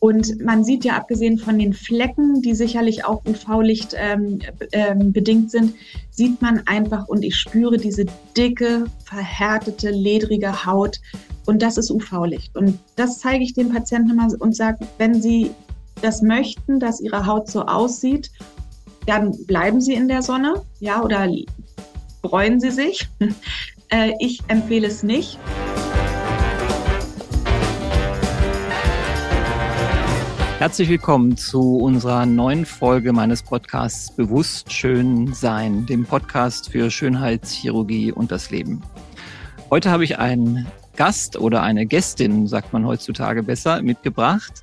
Und man sieht ja, abgesehen von den Flecken, die sicherlich auch UV-Licht ähm, ähm, bedingt sind, sieht man einfach und ich spüre diese dicke, verhärtete, ledrige Haut. Und das ist UV-Licht. Und das zeige ich den Patienten immer und sage, wenn sie das möchten, dass ihre Haut so aussieht, dann bleiben sie in der Sonne, ja, oder freuen sie sich. Äh, ich empfehle es nicht. Herzlich willkommen zu unserer neuen Folge meines Podcasts Bewusst Schön Sein, dem Podcast für Schönheitschirurgie und das Leben. Heute habe ich einen Gast oder eine Gästin, sagt man heutzutage besser, mitgebracht,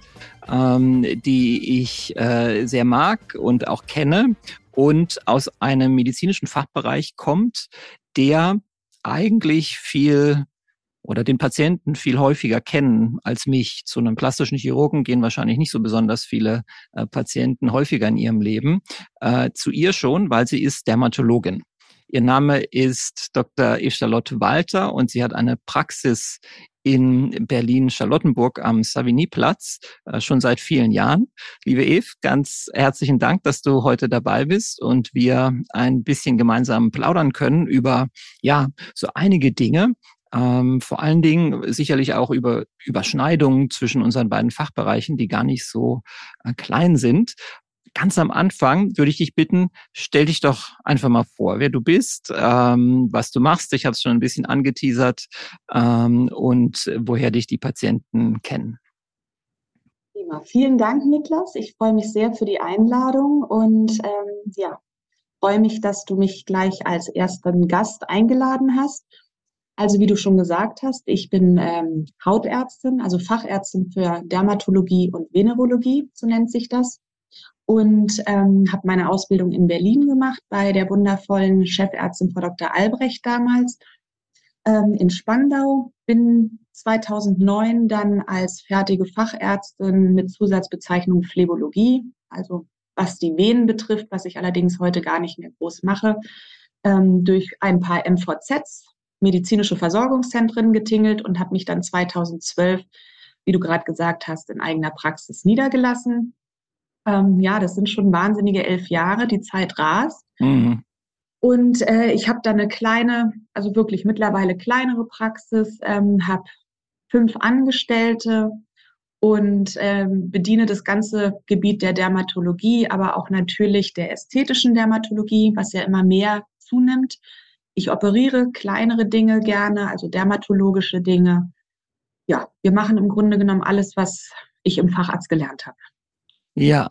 ähm, die ich äh, sehr mag und auch kenne und aus einem medizinischen Fachbereich kommt, der eigentlich viel oder den Patienten viel häufiger kennen als mich. Zu einem plastischen Chirurgen gehen wahrscheinlich nicht so besonders viele äh, Patienten häufiger in ihrem Leben. Äh, zu ihr schon, weil sie ist Dermatologin. Ihr Name ist Dr. Eve-Charlotte Walter und sie hat eine Praxis in Berlin-Charlottenburg am Savigny-Platz äh, schon seit vielen Jahren. Liebe Eve, ganz herzlichen Dank, dass du heute dabei bist und wir ein bisschen gemeinsam plaudern können über ja so einige Dinge, ähm, vor allen Dingen sicherlich auch über Überschneidungen zwischen unseren beiden Fachbereichen, die gar nicht so äh, klein sind. Ganz am Anfang würde ich dich bitten, stell dich doch einfach mal vor, wer du bist, ähm, was du machst. Ich habe es schon ein bisschen angeteasert ähm, und woher dich die Patienten kennen. Vielen Dank, Niklas. Ich freue mich sehr für die Einladung und ähm, ja, freue mich, dass du mich gleich als ersten Gast eingeladen hast. Also wie du schon gesagt hast, ich bin ähm, Hautärztin, also Fachärztin für Dermatologie und Venerologie, so nennt sich das. Und ähm, habe meine Ausbildung in Berlin gemacht bei der wundervollen Chefärztin Frau Dr. Albrecht damals ähm, in Spandau. Bin 2009 dann als fertige Fachärztin mit Zusatzbezeichnung Phlebologie, also was die Venen betrifft, was ich allerdings heute gar nicht mehr groß mache, ähm, durch ein paar MVZs medizinische Versorgungszentren getingelt und habe mich dann 2012, wie du gerade gesagt hast, in eigener Praxis niedergelassen. Ähm, ja, das sind schon wahnsinnige elf Jahre, die Zeit rast. Mhm. Und äh, ich habe da eine kleine, also wirklich mittlerweile kleinere Praxis, ähm, habe fünf Angestellte und ähm, bediene das ganze Gebiet der Dermatologie, aber auch natürlich der ästhetischen Dermatologie, was ja immer mehr zunimmt. Ich operiere kleinere Dinge gerne, also dermatologische Dinge. Ja, wir machen im Grunde genommen alles, was ich im Facharzt gelernt habe. Ja,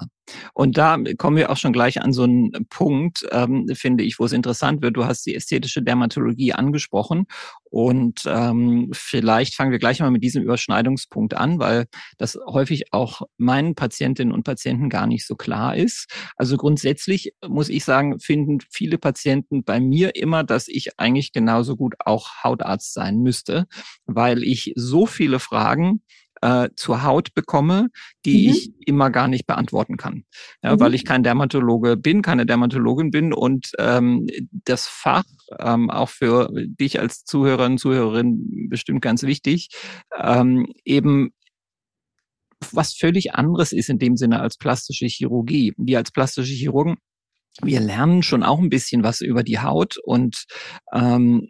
und da kommen wir auch schon gleich an so einen Punkt, ähm, finde ich, wo es interessant wird. Du hast die ästhetische Dermatologie angesprochen und ähm, vielleicht fangen wir gleich mal mit diesem Überschneidungspunkt an, weil das häufig auch meinen Patientinnen und Patienten gar nicht so klar ist. Also grundsätzlich muss ich sagen, finden viele Patienten bei mir immer, dass ich eigentlich genauso gut auch Hautarzt sein müsste, weil ich so viele Fragen äh, zur Haut bekomme, die mhm. ich immer gar nicht beantworten kann. Ja, mhm. Weil ich kein Dermatologe bin, keine Dermatologin bin und ähm, das Fach ähm, auch für dich als Zuhörerin, Zuhörerin bestimmt ganz wichtig, ähm, eben was völlig anderes ist in dem Sinne als plastische Chirurgie. Wir als plastische Chirurgen wir lernen schon auch ein bisschen was über die Haut und ähm,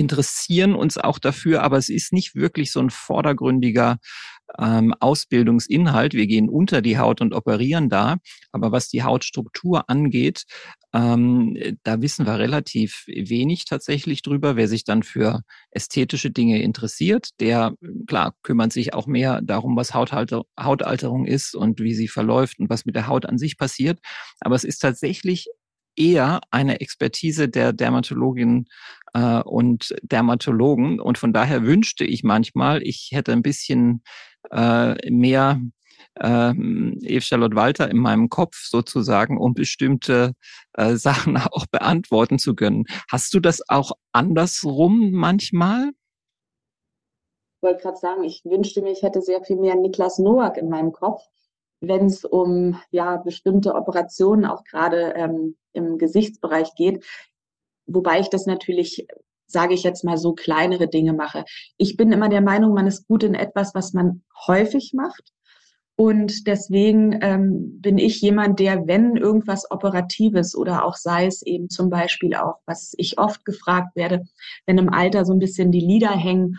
interessieren uns auch dafür, aber es ist nicht wirklich so ein vordergründiger ähm, Ausbildungsinhalt. Wir gehen unter die Haut und operieren da. Aber was die Hautstruktur angeht, ähm, da wissen wir relativ wenig tatsächlich drüber. Wer sich dann für ästhetische Dinge interessiert, der, klar, kümmert sich auch mehr darum, was Hautalter, Hautalterung ist und wie sie verläuft und was mit der Haut an sich passiert. Aber es ist tatsächlich eher eine Expertise der Dermatologinnen äh, und Dermatologen. Und von daher wünschte ich manchmal, ich hätte ein bisschen äh, mehr äh, Eve Charlotte Walter in meinem Kopf sozusagen, um bestimmte äh, Sachen auch beantworten zu können. Hast du das auch andersrum manchmal? Ich wollte gerade sagen, ich wünschte mir, ich hätte sehr viel mehr Niklas Noack in meinem Kopf, wenn es um ja bestimmte Operationen auch gerade ähm, im Gesichtsbereich geht. Wobei ich das natürlich, sage ich jetzt mal so, kleinere Dinge mache. Ich bin immer der Meinung, man ist gut in etwas, was man häufig macht. Und deswegen ähm, bin ich jemand, der, wenn irgendwas Operatives oder auch sei es eben zum Beispiel auch, was ich oft gefragt werde, wenn im Alter so ein bisschen die Lieder hängen,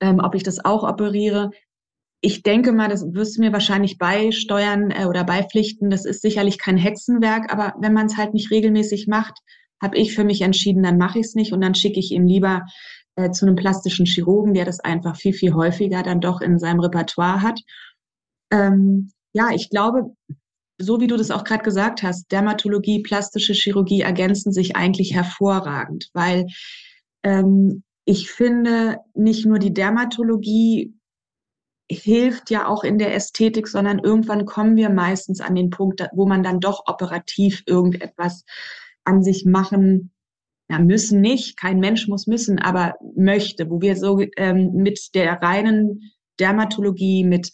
ähm, ob ich das auch operiere. Ich denke mal, das wirst du mir wahrscheinlich beisteuern äh, oder beipflichten. Das ist sicherlich kein Hexenwerk, aber wenn man es halt nicht regelmäßig macht, habe ich für mich entschieden, dann mache ich es nicht und dann schicke ich ihm lieber äh, zu einem plastischen Chirurgen, der das einfach viel, viel häufiger dann doch in seinem Repertoire hat ähm, ja, ich glaube, so wie du das auch gerade gesagt hast, Dermatologie, plastische Chirurgie ergänzen sich eigentlich hervorragend, weil ähm, ich finde, nicht nur die Dermatologie hilft ja auch in der Ästhetik, sondern irgendwann kommen wir meistens an den Punkt, wo man dann doch operativ irgendetwas an sich machen ja, müssen nicht, kein Mensch muss müssen, aber möchte, wo wir so ähm, mit der reinen Dermatologie, mit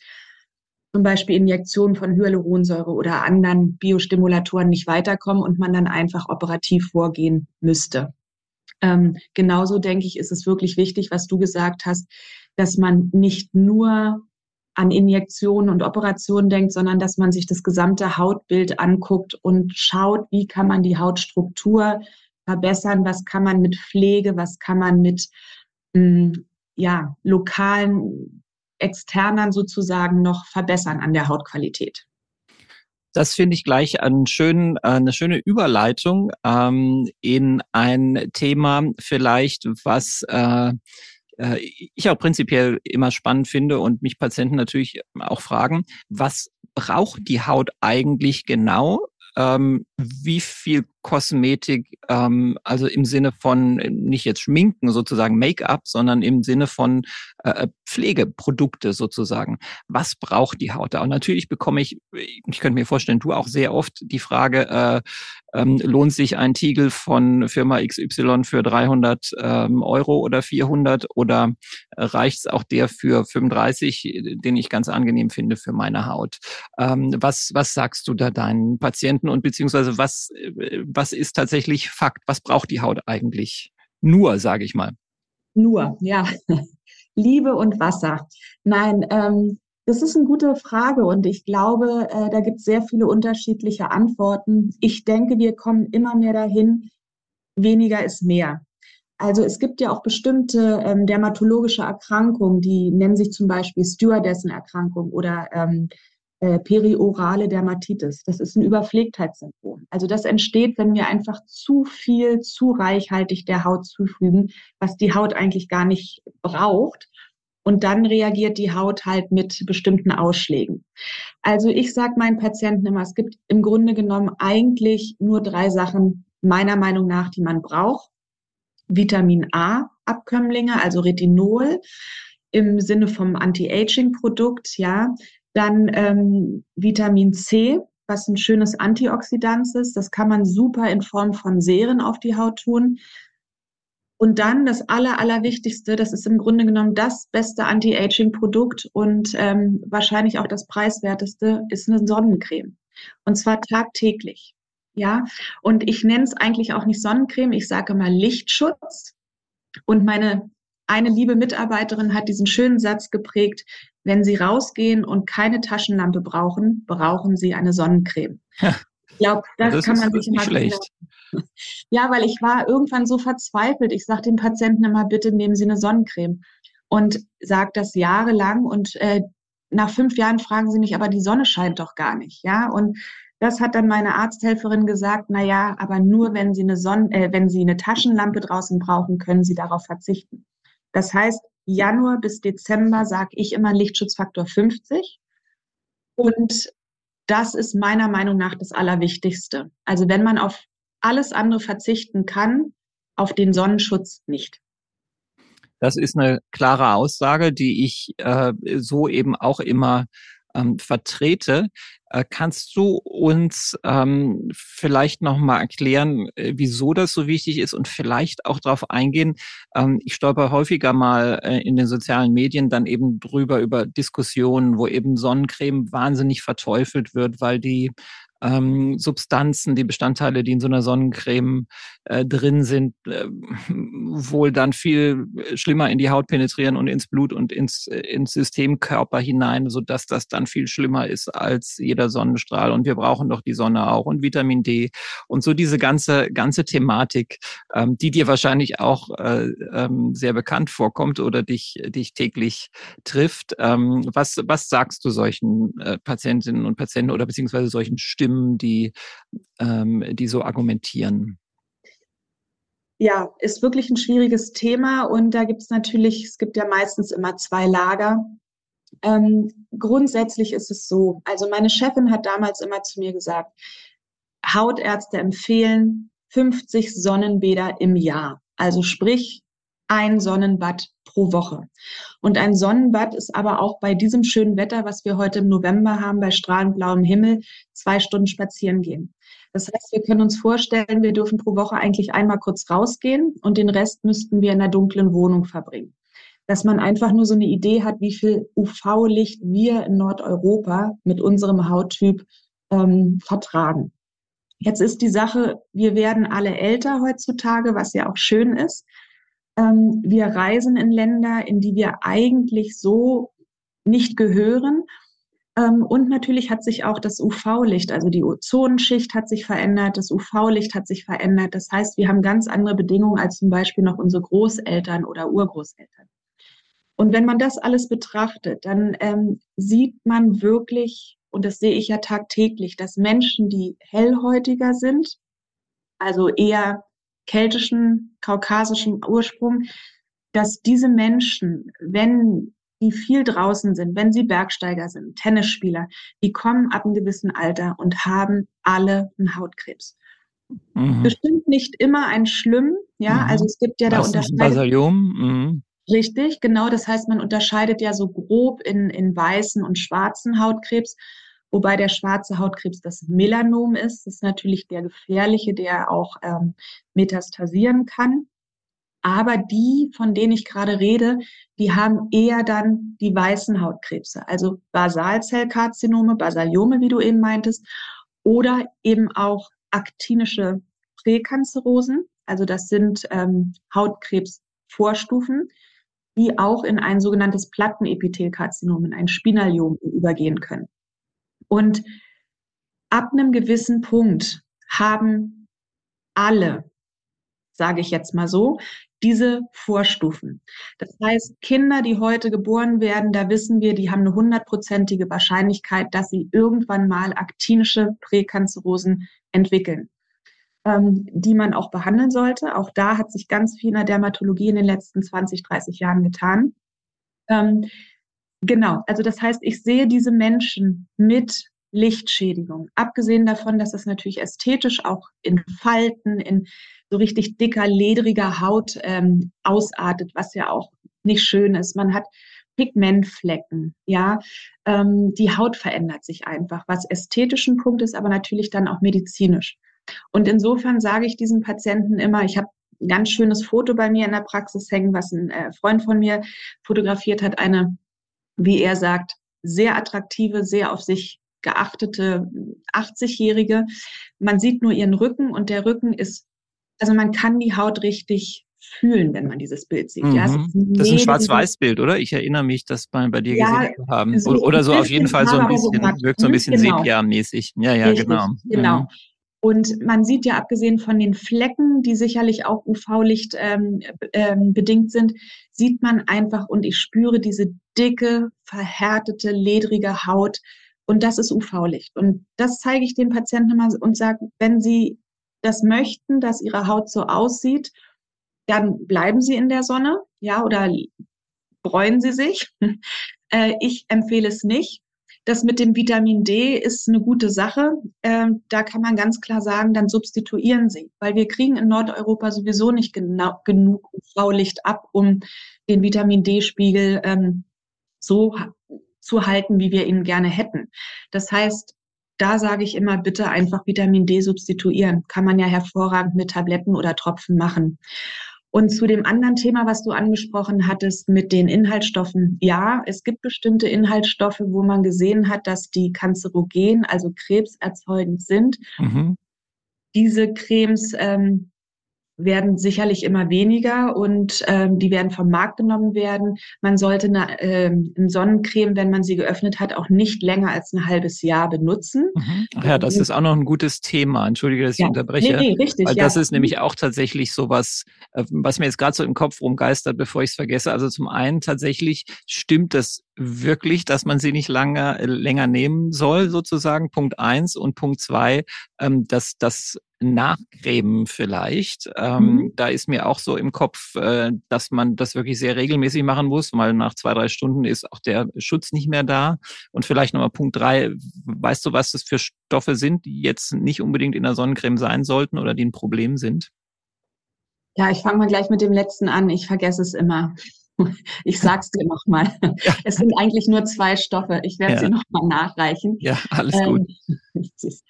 zum Beispiel Injektionen von Hyaluronsäure oder anderen Biostimulatoren nicht weiterkommen und man dann einfach operativ vorgehen müsste. Ähm, genauso denke ich, ist es wirklich wichtig, was du gesagt hast, dass man nicht nur an Injektionen und Operationen denkt, sondern dass man sich das gesamte Hautbild anguckt und schaut, wie kann man die Hautstruktur verbessern, was kann man mit Pflege, was kann man mit mh, hm, ja, lokalen externern sozusagen noch verbessern an der Hautqualität. Das finde ich gleich einen schönen, eine schöne Überleitung ähm, in ein Thema vielleicht, was äh, äh, ich auch prinzipiell immer spannend finde und mich Patienten natürlich auch fragen, was braucht die Haut eigentlich genau? Ähm, wie viel Kosmetik, ähm, also im Sinne von nicht jetzt Schminken sozusagen Make-up, sondern im Sinne von äh, Pflegeprodukte sozusagen. Was braucht die Haut da? Und natürlich bekomme ich, ich könnte mir vorstellen, du auch sehr oft die Frage, äh, ähm, lohnt sich ein Tiegel von Firma XY für 300 ähm, Euro oder 400 oder reicht es auch der für 35, den ich ganz angenehm finde für meine Haut? Ähm, was, was sagst du da deinen Patienten und beziehungsweise was, äh, was ist tatsächlich Fakt? Was braucht die Haut eigentlich? Nur, sage ich mal. Nur, ja. Liebe und Wasser. Nein, ähm, das ist eine gute Frage und ich glaube, äh, da gibt es sehr viele unterschiedliche Antworten. Ich denke, wir kommen immer mehr dahin, weniger ist mehr. Also es gibt ja auch bestimmte ähm, dermatologische Erkrankungen, die nennen sich zum Beispiel Stewardessen-Erkrankung oder ähm, äh, periorale Dermatitis. Das ist ein Überpflegtheitssyndrom. Also das entsteht, wenn wir einfach zu viel, zu reichhaltig der Haut zufügen, was die Haut eigentlich gar nicht braucht. Und dann reagiert die Haut halt mit bestimmten Ausschlägen. Also ich sage meinen Patienten immer, es gibt im Grunde genommen eigentlich nur drei Sachen meiner Meinung nach, die man braucht. Vitamin A Abkömmlinge, also Retinol im Sinne vom Anti-Aging-Produkt, ja. Dann ähm, Vitamin C, was ein schönes Antioxidant ist. Das kann man super in Form von Serien auf die Haut tun. Und dann das Aller, Allerwichtigste, das ist im Grunde genommen das beste Anti-Aging-Produkt und ähm, wahrscheinlich auch das preiswerteste, ist eine Sonnencreme. Und zwar tagtäglich. Ja, und ich nenne es eigentlich auch nicht Sonnencreme, ich sage mal Lichtschutz. Und meine eine liebe Mitarbeiterin hat diesen schönen Satz geprägt, wenn Sie rausgehen und keine Taschenlampe brauchen, brauchen Sie eine Sonnencreme. Ich glaube, das, das, kann man sich immer schlecht. Ja, weil ich war irgendwann so verzweifelt. Ich sage den Patienten immer, bitte nehmen Sie eine Sonnencreme. Und sage das jahrelang und äh, nach fünf Jahren fragen sie mich, aber die Sonne scheint doch gar nicht, ja. Und das hat dann meine Arzthelferin gesagt, na ja, aber nur wenn Sie eine Sonne, äh, wenn Sie eine Taschenlampe draußen brauchen, können Sie darauf verzichten. Das heißt, Januar bis Dezember sage ich immer Lichtschutzfaktor 50. Und das ist meiner Meinung nach das Allerwichtigste. Also wenn man auf alles andere verzichten kann, auf den Sonnenschutz nicht. Das ist eine klare Aussage, die ich äh, so eben auch immer ähm, vertrete. Äh, kannst du uns ähm, vielleicht nochmal erklären, äh, wieso das so wichtig ist und vielleicht auch darauf eingehen? Ähm, ich stolper häufiger mal äh, in den sozialen Medien dann eben drüber über Diskussionen, wo eben Sonnencreme wahnsinnig verteufelt wird, weil die ähm, Substanzen, die Bestandteile, die in so einer Sonnencreme äh, drin sind, äh, wohl dann viel schlimmer in die Haut penetrieren und ins Blut und ins, ins Systemkörper hinein, so dass das dann viel schlimmer ist als jeder Sonnenstrahl. Und wir brauchen doch die Sonne auch und Vitamin D und so diese ganze ganze Thematik, ähm, die dir wahrscheinlich auch äh, ähm, sehr bekannt vorkommt oder dich dich täglich trifft. Ähm, was was sagst du solchen äh, Patientinnen und Patienten oder beziehungsweise solchen Stimmen, die ähm, die so argumentieren? ja, ist wirklich ein schwieriges Thema und da gibt es natürlich, es gibt ja meistens immer zwei Lager. Ähm, grundsätzlich ist es so, also meine Chefin hat damals immer zu mir gesagt, Hautärzte empfehlen 50 Sonnenbäder im Jahr. Also sprich ein Sonnenbad pro Woche. Und ein Sonnenbad ist aber auch bei diesem schönen Wetter, was wir heute im November haben, bei strahlend blauem Himmel, zwei Stunden spazieren gehen. Das heißt, wir können uns vorstellen, wir dürfen pro Woche eigentlich einmal kurz rausgehen und den Rest müssten wir in einer dunklen Wohnung verbringen. Dass man einfach nur so eine Idee hat, wie viel UV-Licht wir in Nordeuropa mit unserem Hauttyp ähm, vertragen. Jetzt ist die Sache, wir werden alle älter heutzutage, was ja auch schön ist. Ähm, wir reisen in Länder, in die wir eigentlich so nicht gehören. Ähm, und natürlich hat sich auch das UV-Licht, also die Ozonschicht hat sich verändert, das UV-Licht hat sich verändert. Das heißt, wir haben ganz andere Bedingungen als zum Beispiel noch unsere Großeltern oder Urgroßeltern. Und wenn man das alles betrachtet, dann ähm, sieht man wirklich, und das sehe ich ja tagtäglich, dass Menschen, die hellhäutiger sind, also eher keltischen, kaukasischen Ursprung, dass diese Menschen, wenn die viel draußen sind, wenn sie Bergsteiger sind, Tennisspieler, die kommen ab einem gewissen Alter und haben alle einen Hautkrebs. Mhm. Bestimmt nicht immer ein schlimm, ja, mhm. also es gibt ja da Unterscheidungen. Mhm. Richtig, genau, das heißt, man unterscheidet ja so grob in, in weißen und schwarzen Hautkrebs, wobei der schwarze Hautkrebs das Melanom ist. Das ist natürlich der gefährliche, der auch ähm, metastasieren kann. Aber die, von denen ich gerade rede, die haben eher dann die weißen Hautkrebse, also Basalzellkarzinome, Basaliome, wie du eben meintest, oder eben auch aktinische Präkanzerosen. Also das sind ähm, Hautkrebsvorstufen, die auch in ein sogenanntes Plattenepithelkarzinom, in ein Spinaliom übergehen können. Und ab einem gewissen Punkt haben alle, sage ich jetzt mal so, diese Vorstufen. Das heißt, Kinder, die heute geboren werden, da wissen wir, die haben eine hundertprozentige Wahrscheinlichkeit, dass sie irgendwann mal aktinische Präkanzerosen entwickeln, ähm, die man auch behandeln sollte. Auch da hat sich ganz viel in der Dermatologie in den letzten 20, 30 Jahren getan. Ähm, genau, also das heißt, ich sehe diese Menschen mit Lichtschädigung. Abgesehen davon, dass das natürlich ästhetisch auch in Falten, in so richtig dicker, ledriger Haut ähm, ausartet, was ja auch nicht schön ist. Man hat Pigmentflecken, ja. Ähm, die Haut verändert sich einfach, was ästhetischen Punkt ist, aber natürlich dann auch medizinisch. Und insofern sage ich diesen Patienten immer, ich habe ein ganz schönes Foto bei mir in der Praxis hängen, was ein äh, Freund von mir fotografiert hat, eine, wie er sagt, sehr attraktive, sehr auf sich geachtete 80-Jährige. Man sieht nur ihren Rücken und der Rücken ist also man kann die Haut richtig fühlen, wenn man dieses Bild sieht. Mhm. Ja, das ist ein Schwarz-Weiß-Bild, oder? Ich erinnere mich, das bei, bei dir ja, gesehen zu haben. So oder so auf jeden Fall so ein bisschen, so wirkt so ein bisschen genau. Sepia-mäßig. Ja, ja, Richtig, genau. Genau. Mhm. Und man sieht ja, abgesehen von den Flecken, die sicherlich auch UV-Licht ähm, ähm, bedingt sind, sieht man einfach und ich spüre diese dicke, verhärtete, ledrige Haut. Und das ist UV-Licht. Und das zeige ich den Patienten immer und sage, wenn sie das möchten, dass ihre Haut so aussieht, dann bleiben sie in der Sonne, ja, oder bräuen sie sich. Äh, ich empfehle es nicht. Das mit dem Vitamin D ist eine gute Sache. Ähm, da kann man ganz klar sagen, dann substituieren Sie, weil wir kriegen in Nordeuropa sowieso nicht genau, genug UV-Licht ab, um den Vitamin D-Spiegel ähm, so zu halten, wie wir ihn gerne hätten. Das heißt, da sage ich immer, bitte einfach Vitamin D substituieren. Kann man ja hervorragend mit Tabletten oder Tropfen machen. Und zu dem anderen Thema, was du angesprochen hattest mit den Inhaltsstoffen. Ja, es gibt bestimmte Inhaltsstoffe, wo man gesehen hat, dass die kanzerogen, also krebserzeugend sind. Mhm. Diese Cremes ähm, werden sicherlich immer weniger und ähm, die werden vom Markt genommen werden. Man sollte eine, ähm, Sonnencreme, wenn man sie geöffnet hat, auch nicht länger als ein halbes Jahr benutzen. Mhm. Ach ja, das ist auch noch ein gutes Thema. Entschuldige, dass ich ja. unterbreche. Nee, nee, richtig, weil das ja. ist nämlich auch tatsächlich sowas, äh, was mir jetzt gerade so im Kopf rumgeistert, bevor ich es vergesse. Also zum einen tatsächlich stimmt das wirklich, dass man sie nicht lange, länger nehmen soll, sozusagen. Punkt eins und Punkt zwei, ähm, dass das Nachgräben vielleicht. Ähm, mhm. Da ist mir auch so im Kopf, äh, dass man das wirklich sehr regelmäßig machen muss, weil nach zwei, drei Stunden ist auch der Schutz nicht mehr da. Und vielleicht nochmal Punkt drei, weißt du, was das für Stoffe sind, die jetzt nicht unbedingt in der Sonnencreme sein sollten oder die ein Problem sind? Ja, ich fange mal gleich mit dem letzten an. Ich vergesse es immer. Ich sag's dir nochmal. Ja. Es sind eigentlich nur zwei Stoffe. Ich werde ja. sie nochmal nachreichen. Ja, alles ähm, gut.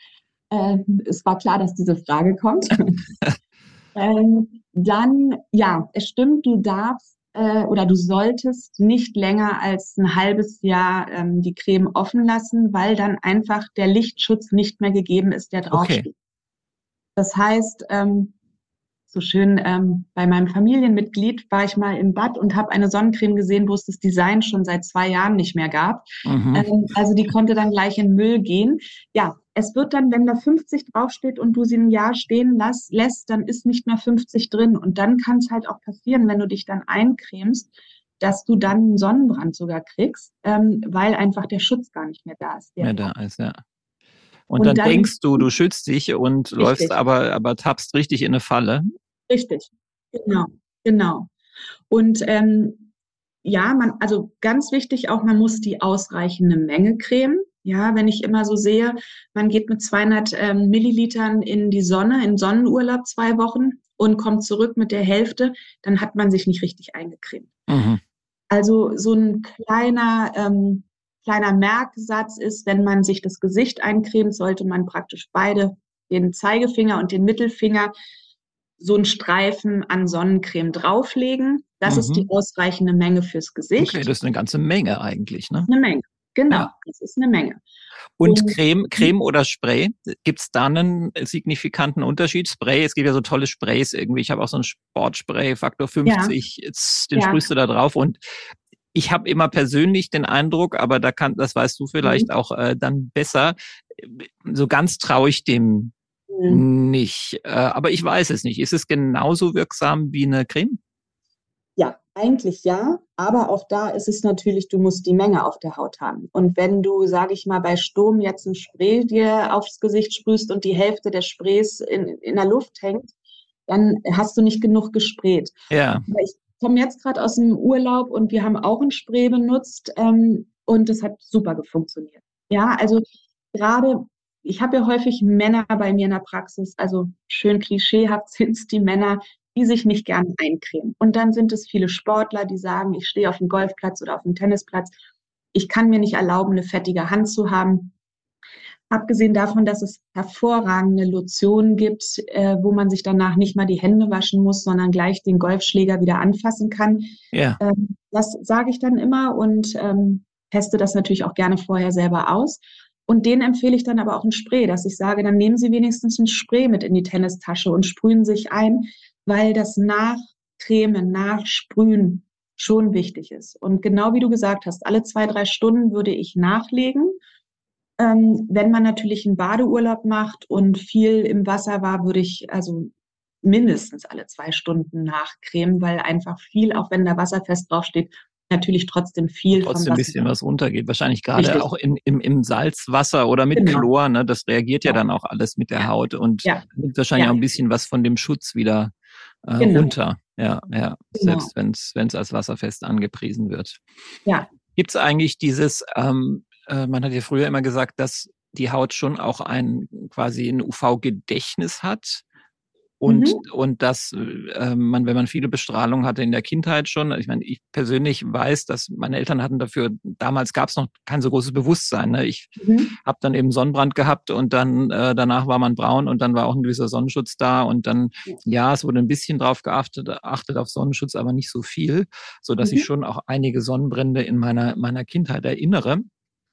Äh, es war klar, dass diese Frage kommt. ähm, dann, ja, es stimmt, du darfst äh, oder du solltest nicht länger als ein halbes Jahr ähm, die Creme offen lassen, weil dann einfach der Lichtschutz nicht mehr gegeben ist, der draufsteht. Okay. Das heißt, ähm, so schön ähm, bei meinem Familienmitglied war ich mal im Bad und habe eine Sonnencreme gesehen, wo es das Design schon seit zwei Jahren nicht mehr gab. Mhm. Ähm, also die konnte dann gleich in Müll gehen. Ja, es wird dann, wenn da 50 draufsteht und du sie ein Jahr stehen lass, lässt, dann ist nicht mehr 50 drin. Und dann kann es halt auch passieren, wenn du dich dann eincremst, dass du dann einen Sonnenbrand sogar kriegst, ähm, weil einfach der Schutz gar nicht mehr da ist. Mehr da ist, ja. Und, und dann, dann, denkst du, du schützt dich und richtig. läufst aber, aber tappst richtig in eine Falle. Richtig, genau, genau. Und ähm, ja, man, also ganz wichtig auch, man muss die ausreichende Menge cremen. Ja, wenn ich immer so sehe, man geht mit 200 ähm, Millilitern in die Sonne, in Sonnenurlaub zwei Wochen und kommt zurück mit der Hälfte, dann hat man sich nicht richtig eingecremt. Mhm. Also so ein kleiner ähm, kleiner Merksatz ist, wenn man sich das Gesicht eincremt, sollte man praktisch beide, den Zeigefinger und den Mittelfinger, so einen Streifen an Sonnencreme drauflegen. Das mhm. ist die mhm. ausreichende Menge fürs Gesicht. Okay, das ist eine ganze Menge eigentlich, ne? Eine Menge, genau. Ja. Das ist eine Menge. Und, und Creme, Creme oder Spray, gibt es da einen signifikanten Unterschied? Spray, es gibt ja so tolle Sprays irgendwie. Ich habe auch so ein Sportspray, Faktor 50, ja. jetzt, den ja. sprühst du da drauf und ich habe immer persönlich den Eindruck, aber da kann, das weißt du vielleicht mhm. auch äh, dann besser, so ganz traue ich dem mhm. nicht. Äh, aber ich weiß es nicht. Ist es genauso wirksam wie eine Creme? Ja, eigentlich ja, aber auch da ist es natürlich, du musst die Menge auf der Haut haben. Und wenn du, sage ich mal, bei Sturm jetzt ein Spray dir aufs Gesicht sprühst und die Hälfte der Sprays in, in der Luft hängt, dann hast du nicht genug gesprayt. Ja. Aber ich komme jetzt gerade aus dem Urlaub und wir haben auch ein Spray benutzt ähm, und das hat super funktioniert. Ja, also gerade, ich habe ja häufig Männer bei mir in der Praxis, also schön klischeehaft sind es die Männer, die sich nicht gerne eincremen. Und dann sind es viele Sportler, die sagen, ich stehe auf dem Golfplatz oder auf dem Tennisplatz, ich kann mir nicht erlauben, eine fettige Hand zu haben. Abgesehen davon, dass es hervorragende Lotionen gibt, äh, wo man sich danach nicht mal die Hände waschen muss, sondern gleich den Golfschläger wieder anfassen kann. Ja. Ähm, das sage ich dann immer und ähm, teste das natürlich auch gerne vorher selber aus. Und denen empfehle ich dann aber auch ein Spray, dass ich sage, dann nehmen Sie wenigstens ein Spray mit in die Tennistasche und sprühen sich ein, weil das Nachcremen, Nachsprühen schon wichtig ist. Und genau wie du gesagt hast, alle zwei, drei Stunden würde ich nachlegen ähm, wenn man natürlich einen Badeurlaub macht und viel im Wasser war, würde ich also mindestens alle zwei Stunden nachcremen, weil einfach viel, auch wenn da wasserfest draufsteht, natürlich trotzdem viel trotzdem ein bisschen was runtergeht. Wahrscheinlich gerade Richtig. auch in, im, im Salzwasser oder mit genau. Chlor, ne? Das reagiert ja, ja, dann auch alles mit der Haut und ja. nimmt wahrscheinlich ja. auch ein bisschen was von dem Schutz wieder äh, genau. runter. Ja, ja. Genau. Selbst wenn es als wasserfest angepriesen wird. Ja. Gibt es eigentlich dieses, ähm, äh, man hat ja früher immer gesagt, dass die Haut schon auch ein quasi ein UV-Gedächtnis hat. und, mhm. und dass äh, man, wenn man viele Bestrahlung hatte in der Kindheit schon, ich meine, ich persönlich weiß, dass meine Eltern hatten dafür, damals gab es noch kein so großes Bewusstsein. Ne? Ich mhm. habe dann eben Sonnenbrand gehabt und dann äh, danach war man braun und dann war auch ein gewisser Sonnenschutz da und dann, ja, es wurde ein bisschen drauf geachtet, achtet auf Sonnenschutz, aber nicht so viel, so dass mhm. ich schon auch einige Sonnenbrände in meiner, meiner Kindheit erinnere.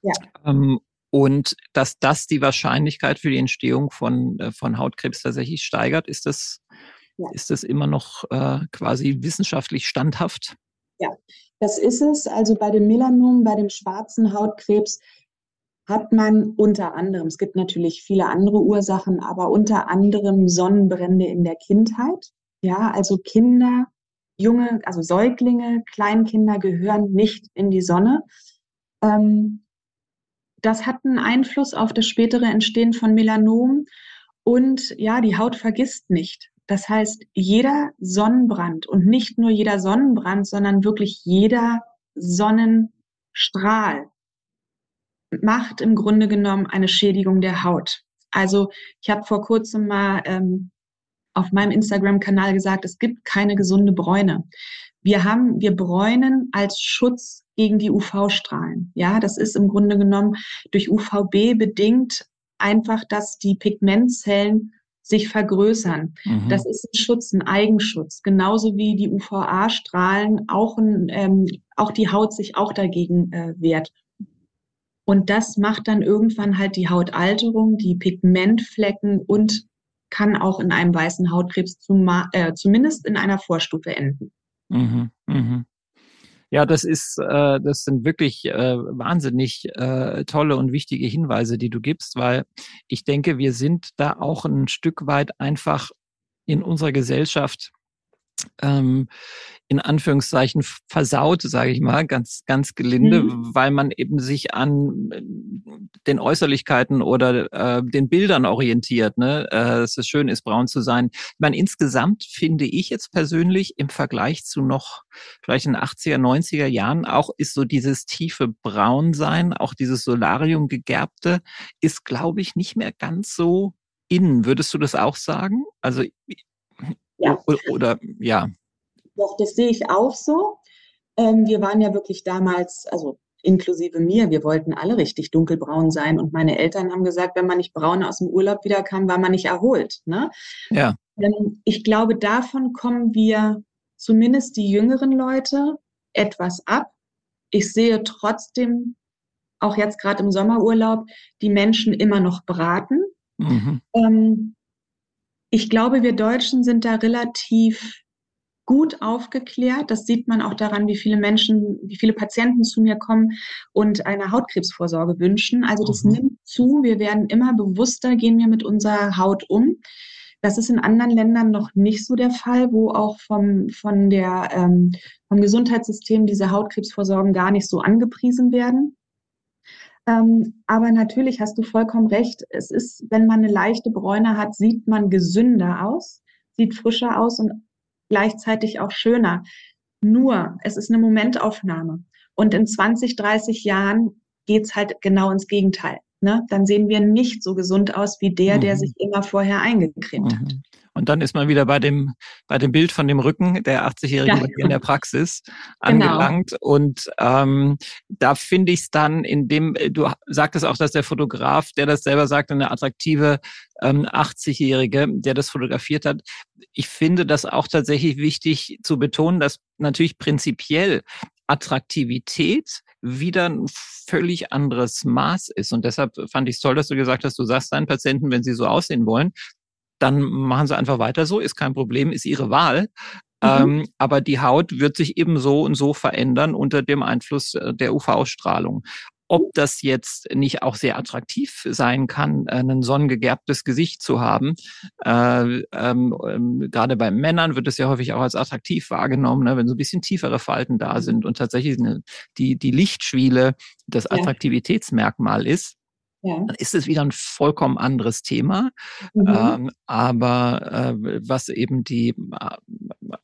Ja. Ähm, und dass das die Wahrscheinlichkeit für die Entstehung von, äh, von Hautkrebs tatsächlich steigert, ist das, ja. ist das immer noch äh, quasi wissenschaftlich standhaft? Ja, das ist es. Also bei dem Melanom, bei dem schwarzen Hautkrebs hat man unter anderem, es gibt natürlich viele andere Ursachen, aber unter anderem Sonnenbrände in der Kindheit. Ja, also Kinder, junge, also Säuglinge, Kleinkinder gehören nicht in die Sonne. Ähm, das hat einen Einfluss auf das spätere Entstehen von Melanom. Und ja, die Haut vergisst nicht. Das heißt, jeder Sonnenbrand und nicht nur jeder Sonnenbrand, sondern wirklich jeder Sonnenstrahl macht im Grunde genommen eine Schädigung der Haut. Also ich habe vor kurzem mal ähm, auf meinem Instagram-Kanal gesagt, es gibt keine gesunde Bräune. Wir haben, wir bräunen als Schutz gegen die UV-Strahlen. Ja, das ist im Grunde genommen durch UVB bedingt einfach, dass die Pigmentzellen sich vergrößern. Mhm. Das ist ein Schutz, ein Eigenschutz, genauso wie die UVA-Strahlen auch, ein, ähm, auch die Haut sich auch dagegen äh, wehrt. Und das macht dann irgendwann halt die Hautalterung, die Pigmentflecken und kann auch in einem weißen Hautkrebs zum, äh, zumindest in einer Vorstufe enden. Mhm, mhm. Ja, das ist, äh, das sind wirklich äh, wahnsinnig äh, tolle und wichtige Hinweise, die du gibst, weil ich denke, wir sind da auch ein Stück weit einfach in unserer Gesellschaft ähm, in Anführungszeichen versaut, sage ich mal, ganz, ganz gelinde, mhm. weil man eben sich an äh, den Äußerlichkeiten oder äh, den Bildern orientiert, ne? äh, dass es schön ist, braun zu sein. Ich meine, insgesamt finde ich jetzt persönlich im Vergleich zu noch vielleicht in den 80er, 90er Jahren auch ist so dieses tiefe Braunsein, auch dieses Solarium gegerbte, ist, glaube ich, nicht mehr ganz so innen. Würdest du das auch sagen? Also ja. Oder, oder ja. Doch, das sehe ich auch so. Ähm, wir waren ja wirklich damals, also inklusive mir, wir wollten alle richtig dunkelbraun sein. Und meine Eltern haben gesagt, wenn man nicht braun aus dem Urlaub wiederkam, war man nicht erholt. Ne? Ja. Ähm, ich glaube, davon kommen wir, zumindest die jüngeren Leute, etwas ab. Ich sehe trotzdem, auch jetzt gerade im Sommerurlaub, die Menschen immer noch braten. Mhm. Ähm, ich glaube, wir Deutschen sind da relativ gut aufgeklärt. Das sieht man auch daran, wie viele Menschen, wie viele Patienten zu mir kommen und eine Hautkrebsvorsorge wünschen. Also das mhm. nimmt zu. Wir werden immer bewusster, gehen wir mit unserer Haut um. Das ist in anderen Ländern noch nicht so der Fall, wo auch vom, von der, ähm, vom Gesundheitssystem diese Hautkrebsvorsorgen gar nicht so angepriesen werden. Ähm, aber natürlich hast du vollkommen recht. Es ist, wenn man eine leichte Bräune hat, sieht man gesünder aus, sieht frischer aus und gleichzeitig auch schöner. Nur, es ist eine Momentaufnahme. Und in 20, 30 Jahren geht's halt genau ins Gegenteil. Ne? Dann sehen wir nicht so gesund aus wie der, mhm. der sich immer vorher eingecremt mhm. hat. Und dann ist man wieder bei dem, bei dem Bild von dem Rücken der 80-Jährigen ja. in der Praxis genau. angelangt. Genau. Und ähm, da finde ich es dann in dem, du sagtest auch, dass der Fotograf, der das selber sagt, eine attraktive ähm, 80-Jährige, der das fotografiert hat. Ich finde das auch tatsächlich wichtig zu betonen, dass natürlich prinzipiell Attraktivität wieder ein völlig anderes Maß ist. Und deshalb fand ich es toll, dass du gesagt hast, du sagst deinen Patienten, wenn sie so aussehen wollen, dann machen sie einfach weiter so, ist kein Problem, ist ihre Wahl. Mhm. Ähm, aber die Haut wird sich eben so und so verändern unter dem Einfluss äh, der UV-Strahlung. Ob das jetzt nicht auch sehr attraktiv sein kann, ein sonnengegerbtes Gesicht zu haben. Äh, ähm, ähm, gerade bei Männern wird es ja häufig auch als attraktiv wahrgenommen, ne, wenn so ein bisschen tiefere Falten da mhm. sind und tatsächlich die, die Lichtschwiele das Attraktivitätsmerkmal ist ja. dann ist es wieder ein vollkommen anderes Thema. Mhm. Ähm, aber äh, was eben die äh,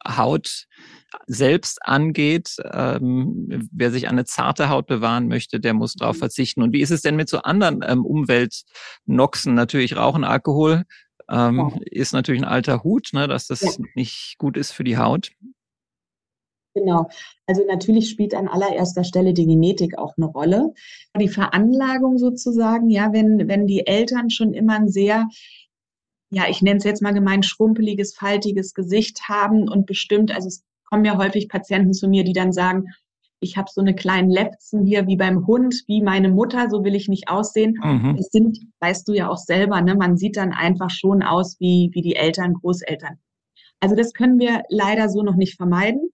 Haut selbst angeht, ähm, wer sich eine zarte Haut bewahren möchte, der muss darauf mhm. verzichten. Und wie ist es denn mit so anderen ähm, Umweltnoxen? Natürlich Rauchen, Alkohol Ähm, ja. Ist natürlich ein alter Hut, ne, dass das ja. nicht gut ist für die Haut. Genau. Also natürlich spielt an allererster Stelle die Genetik auch eine Rolle. Die Veranlagung sozusagen, ja, wenn, wenn die Eltern schon immer ein sehr, ja, ich nenne es jetzt mal gemein, schrumpeliges, faltiges Gesicht haben und bestimmt, also es kommen ja häufig Patienten zu mir, die dann sagen, ich habe so eine kleinen Lepzen hier wie beim Hund, wie meine Mutter, so will ich nicht aussehen. Mhm. Das sind, weißt du ja auch selber, ne? man sieht dann einfach schon aus wie, wie die Eltern, Großeltern. Also das können wir leider so noch nicht vermeiden.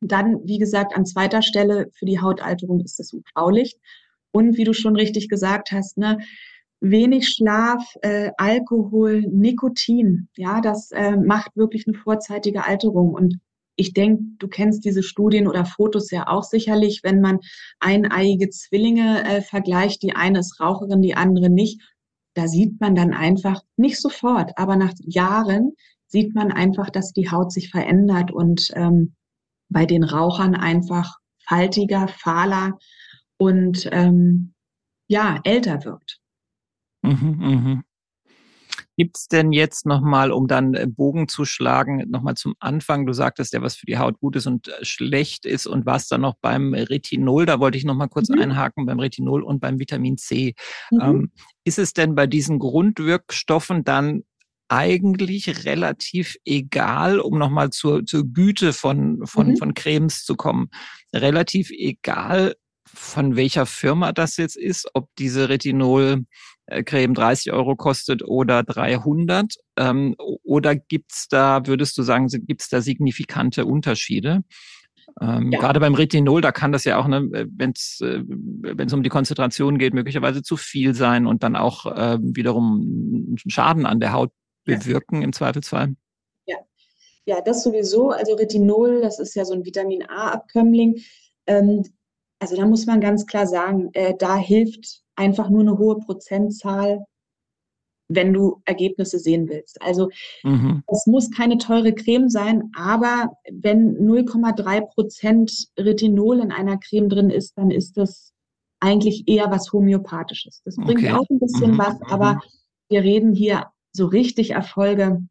Dann, wie gesagt, an zweiter Stelle für die Hautalterung ist das UV-Licht. Und wie du schon richtig gesagt hast, ne, wenig Schlaf, äh, Alkohol, Nikotin, ja, das äh, macht wirklich eine vorzeitige Alterung. Und ich denke, du kennst diese Studien oder Fotos ja auch sicherlich, wenn man eineiige Zwillinge äh, vergleicht, die eine ist Raucherin, die andere nicht. Da sieht man dann einfach nicht sofort, aber nach Jahren sieht man einfach, dass die Haut sich verändert und ähm, bei den Rauchern einfach faltiger, fahler und ähm, ja, älter wirkt. Mhm, mhm. Gibt es denn jetzt nochmal, um dann Bogen zu schlagen, nochmal zum Anfang, du sagtest ja, was für die Haut gut ist und äh, schlecht ist und was dann noch beim Retinol, da wollte ich nochmal kurz mhm. einhaken, beim Retinol und beim Vitamin C. Mhm. Ähm, ist es denn bei diesen Grundwirkstoffen dann eigentlich relativ egal, um nochmal zur, zur Güte von, von, mhm. von Cremes zu kommen, relativ egal, von welcher Firma das jetzt ist, ob diese Retinol-Creme 30 Euro kostet oder 300? Ähm, oder gibt's da, würdest du sagen, gibt's da signifikante Unterschiede? Ähm, ja. Gerade beim Retinol, da kann das ja auch, ne, wenn es äh, wenn's um die Konzentration geht, möglicherweise zu viel sein und dann auch äh, wiederum Schaden an der Haut bewirken im Zweifelsfall? Ja. ja, das sowieso. Also Retinol, das ist ja so ein Vitamin A-Abkömmling. Ähm, also da muss man ganz klar sagen, äh, da hilft einfach nur eine hohe Prozentzahl, wenn du Ergebnisse sehen willst. Also mhm. es muss keine teure Creme sein, aber wenn 0,3 Prozent Retinol in einer Creme drin ist, dann ist das eigentlich eher was Homöopathisches. Das bringt okay. auch ein bisschen mhm. was, aber mhm. wir reden hier so richtig Erfolge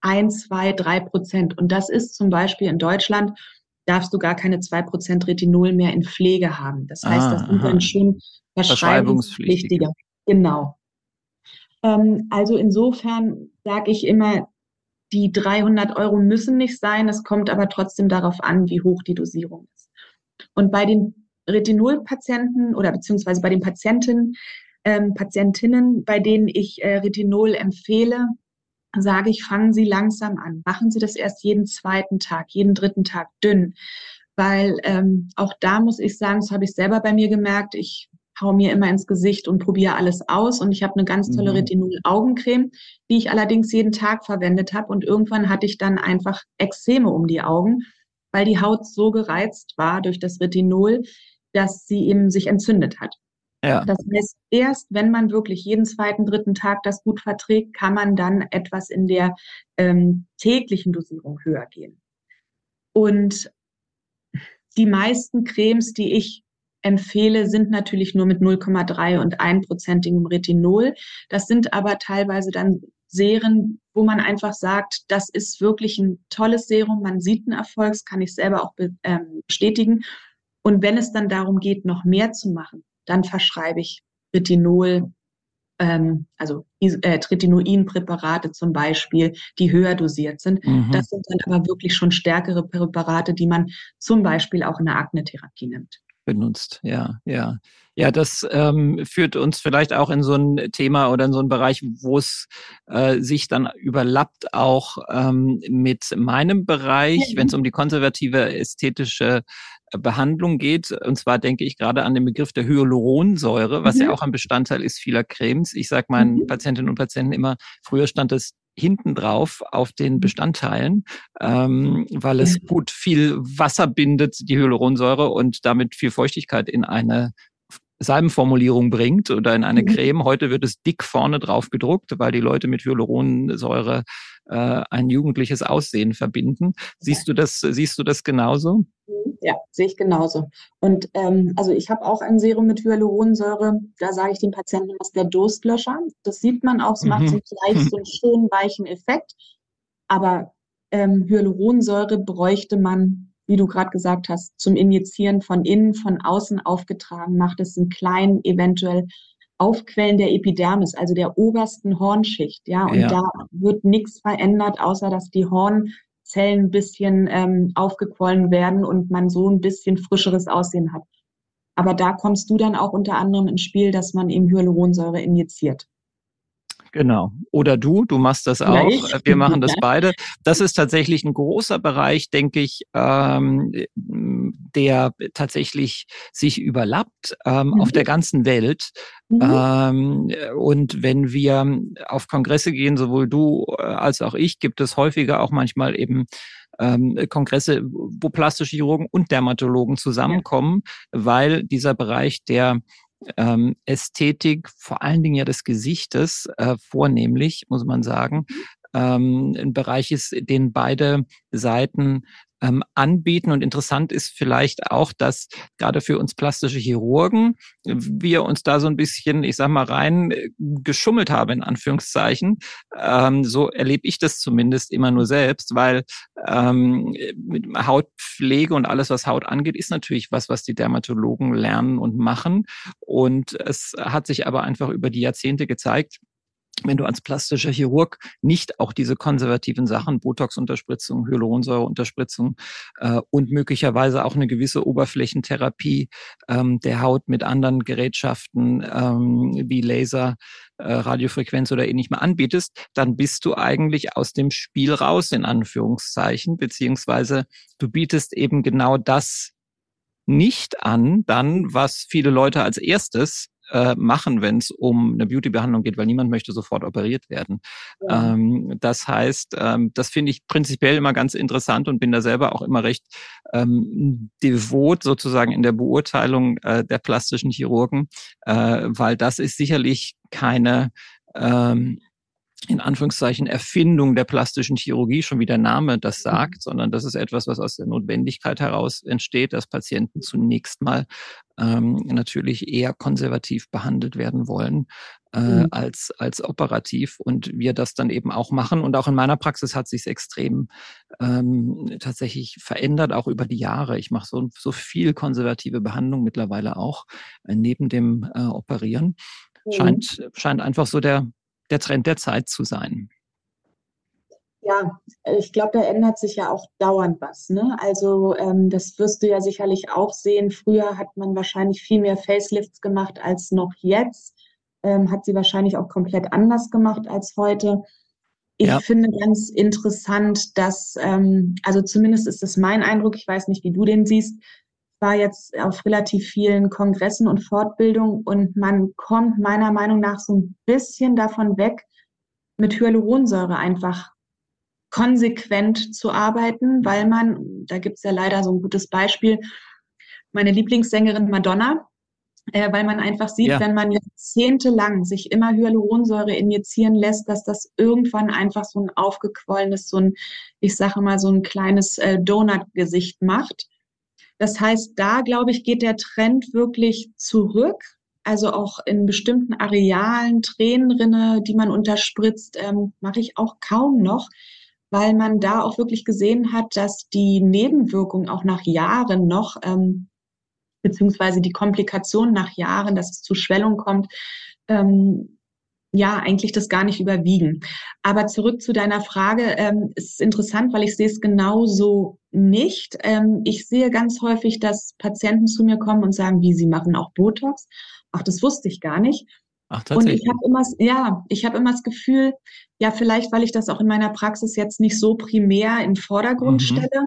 ein, zwei, drei Prozent. Und das ist zum Beispiel in Deutschland, darfst du gar keine zwei Prozent Retinol mehr in Pflege haben. Das heißt, ah, das sind dann schon verschreibungspflichtige. Genau. Ähm, also insofern sage ich immer, die 300 Euro müssen nicht sein. Es kommt aber trotzdem darauf an, wie hoch die Dosierung ist. Und bei den Retinol-Patienten oder beziehungsweise bei den Patientinnen ähm, Patientinnen, bei denen ich äh, Retinol empfehle, sage ich, fangen Sie langsam an. Machen Sie das erst jeden zweiten Tag, jeden dritten Tag dünn. Weil ähm, auch da muss ich sagen, das habe ich selber bei mir gemerkt, ich hau mir immer ins Gesicht und probiere alles aus. Und ich habe eine ganz tolle mhm. Retinol-Augencreme, die ich allerdings jeden Tag verwendet habe. Und irgendwann hatte ich dann einfach Ekzeme um die Augen, weil die Haut so gereizt war durch das Retinol, dass sie eben sich entzündet hat. Ja. Das heißt, erst wenn man wirklich jeden zweiten, dritten Tag das gut verträgt, kann man dann etwas in der ähm, täglichen Dosierung höher gehen. Und die meisten Cremes, die ich empfehle, sind natürlich nur mit 0,3 und 1%igem Retinol. Das sind aber teilweise dann Serien, wo man einfach sagt, das ist wirklich ein tolles Serum, man sieht einen Erfolg, das kann ich selber auch ähm, bestätigen. Und wenn es dann darum geht, noch mehr zu machen, dann verschreibe ich Retinol, ähm, also äh, Tretinoin-Präparate zum Beispiel, die höher dosiert sind. Mhm. Das sind dann aber wirklich schon stärkere Präparate, die man zum Beispiel auch in der Akne-Therapie nimmt benutzt. Ja, ja. Ja, das ähm, führt uns vielleicht auch in so ein Thema oder in so einen Bereich, wo es äh, sich dann überlappt auch ähm, mit meinem Bereich, wenn es um die konservative ästhetische Behandlung geht. Und zwar denke ich gerade an den Begriff der Hyaluronsäure, was mhm. ja auch ein Bestandteil ist vieler Cremes. Ich sage meinen mhm. Patientinnen und Patienten immer, früher stand es hinten drauf auf den mhm. Bestandteilen, ähm, weil es gut viel Wasser bindet, die Hyaluronsäure, und damit viel Feuchtigkeit in eine Salbenformulierung bringt oder in eine mhm. Creme. Heute wird es dick vorne drauf gedruckt, weil die Leute mit Hyaluronsäure äh, ein jugendliches Aussehen verbinden. Siehst du das, siehst du das genauso? Ja, sehe ich genauso. Und ähm, also ich habe auch ein Serum mit Hyaluronsäure. Da sage ich den Patienten, was der Durstlöscher. Das sieht man auch, es macht so gleich so einen schönen weichen Effekt. Aber ähm, Hyaluronsäure bräuchte man, wie du gerade gesagt hast, zum Injizieren von innen, von außen aufgetragen, macht es einen kleinen, eventuell Aufquellen der Epidermis, also der obersten Hornschicht. Ja, und ja. da wird nichts verändert, außer dass die Horn Zellen ein bisschen ähm, aufgequollen werden und man so ein bisschen frischeres Aussehen hat. Aber da kommst du dann auch unter anderem ins Spiel, dass man eben Hyaluronsäure injiziert. Genau. Oder du, du machst das auch. Ja, Wir machen das beide. Das ist tatsächlich ein großer Bereich, denke ich, ähm, der tatsächlich sich überlappt ähm, mhm. auf der ganzen Welt. Mhm. Ähm, und wenn wir auf Kongresse gehen, sowohl du äh, als auch ich, gibt es häufiger auch manchmal eben ähm, Kongresse, wo plastische Chirurgen und Dermatologen zusammenkommen, ja. weil dieser Bereich der ähm, Ästhetik, vor allen Dingen ja des Gesichtes, äh, vornehmlich, muss man sagen, mhm. ähm, ein Bereich ist, den beide Seiten ähm, anbieten. Und interessant ist vielleicht auch, dass gerade für uns plastische Chirurgen wir uns da so ein bisschen, ich sag mal, rein äh, geschummelt haben, in Anführungszeichen. Ähm, so erlebe ich das zumindest immer nur selbst, weil ähm, Hautpflege und alles, was Haut angeht, ist natürlich was, was die Dermatologen lernen und machen. Und es hat sich aber einfach über die Jahrzehnte gezeigt, wenn du als plastischer Chirurg nicht auch diese konservativen Sachen, Botox-Unterspritzung, Hyaluronsäure-Unterspritzung äh, und möglicherweise auch eine gewisse Oberflächentherapie ähm, der Haut mit anderen Gerätschaften ähm, wie Laser, äh, Radiofrequenz oder ähnlich mal anbietest, dann bist du eigentlich aus dem Spiel raus, in Anführungszeichen, beziehungsweise du bietest eben genau das nicht an, dann, was viele Leute als erstes äh, machen, wenn es um eine Beauty-Behandlung geht, weil niemand möchte sofort operiert werden. Ja. Ähm, das heißt, ähm, das finde ich prinzipiell immer ganz interessant und bin da selber auch immer recht ähm, devot sozusagen in der Beurteilung äh, der plastischen Chirurgen, äh, weil das ist sicherlich keine ähm, in Anführungszeichen Erfindung der plastischen Chirurgie, schon wie der Name das mhm. sagt, sondern das ist etwas, was aus der Notwendigkeit heraus entsteht, dass Patienten zunächst mal ähm, natürlich eher konservativ behandelt werden wollen äh, mhm. als, als operativ und wir das dann eben auch machen. Und auch in meiner Praxis hat sich extrem ähm, tatsächlich verändert, auch über die Jahre. Ich mache so, so viel konservative Behandlung mittlerweile auch äh, neben dem äh, Operieren. Mhm. Scheint, scheint einfach so der, der Trend der Zeit zu sein. Ja, ich glaube, da ändert sich ja auch dauernd was. Ne? Also ähm, das wirst du ja sicherlich auch sehen. Früher hat man wahrscheinlich viel mehr Facelifts gemacht als noch jetzt. Ähm, hat sie wahrscheinlich auch komplett anders gemacht als heute. Ich ja. finde ganz interessant, dass, ähm, also zumindest ist es mein Eindruck, ich weiß nicht, wie du den siehst, war jetzt auf relativ vielen Kongressen und Fortbildungen und man kommt meiner Meinung nach so ein bisschen davon weg, mit Hyaluronsäure einfach konsequent zu arbeiten, weil man, da gibt es ja leider so ein gutes Beispiel, meine Lieblingssängerin Madonna, äh, weil man einfach sieht, ja. wenn man jahrzehntelang sich immer Hyaluronsäure injizieren lässt, dass das irgendwann einfach so ein aufgequollenes, so ein, ich sage mal, so ein kleines äh, Donut-Gesicht macht. Das heißt, da glaube ich, geht der Trend wirklich zurück. Also auch in bestimmten Arealen, Tränenrinne, die man unterspritzt, ähm, mache ich auch kaum noch, weil man da auch wirklich gesehen hat, dass die Nebenwirkungen auch nach Jahren noch, ähm, beziehungsweise die Komplikationen nach Jahren, dass es zu Schwellung kommt, ähm, ja, eigentlich das gar nicht überwiegen. Aber zurück zu deiner Frage, ähm, ist interessant, weil ich sehe es genauso nicht. Ähm, ich sehe ganz häufig, dass Patienten zu mir kommen und sagen, wie sie machen auch Botox. Ach, das wusste ich gar nicht. Ach, tatsächlich. Und ich habe immer, ja, ich habe immer das Gefühl, ja, vielleicht, weil ich das auch in meiner Praxis jetzt nicht so primär im Vordergrund mhm. stelle.